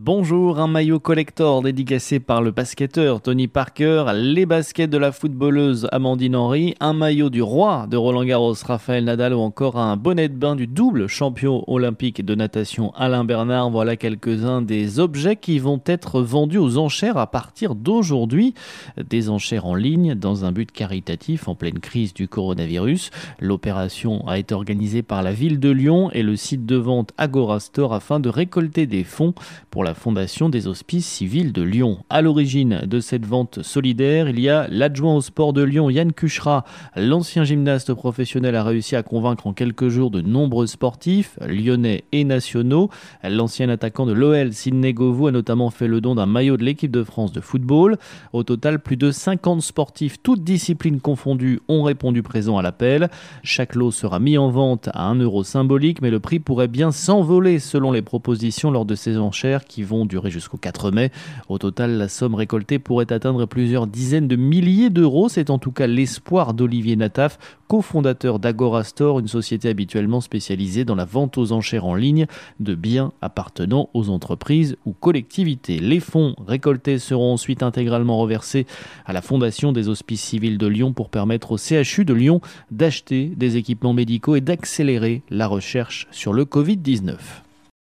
Bonjour, un maillot collector dédicacé par le basketteur Tony Parker, les baskets de la footballeuse Amandine Henry, un maillot du roi de Roland Garros Raphaël Nadal ou encore un bonnet de bain du double champion olympique de natation Alain Bernard. Voilà quelques-uns des objets qui vont être vendus aux enchères à partir d'aujourd'hui. Des enchères en ligne dans un but caritatif en pleine crise du coronavirus. L'opération a été organisée par la ville de Lyon et le site de vente Agora Store afin de récolter des fonds pour la Fondation des Hospices Civils de Lyon. À l'origine de cette vente solidaire, il y a l'adjoint au sport de Lyon, Yann Cuchera. L'ancien gymnaste professionnel a réussi à convaincre en quelques jours de nombreux sportifs, lyonnais et nationaux. L'ancien attaquant de l'OL, Sidney Govou, a notamment fait le don d'un maillot de l'équipe de France de football. Au total, plus de 50 sportifs, toutes disciplines confondues, ont répondu présent à l'appel. Chaque lot sera mis en vente à 1 euro symbolique, mais le prix pourrait bien s'envoler selon les propositions lors de ces enchères qui vont durer jusqu'au 4 mai. Au total, la somme récoltée pourrait atteindre plusieurs dizaines de milliers d'euros. C'est en tout cas l'espoir d'Olivier Nataf, cofondateur d'Agora Store, une société habituellement spécialisée dans la vente aux enchères en ligne de biens appartenant aux entreprises ou collectivités. Les fonds récoltés seront ensuite intégralement reversés à la Fondation des Hospices Civils de Lyon pour permettre au CHU de Lyon d'acheter des équipements médicaux et d'accélérer la recherche sur le Covid-19.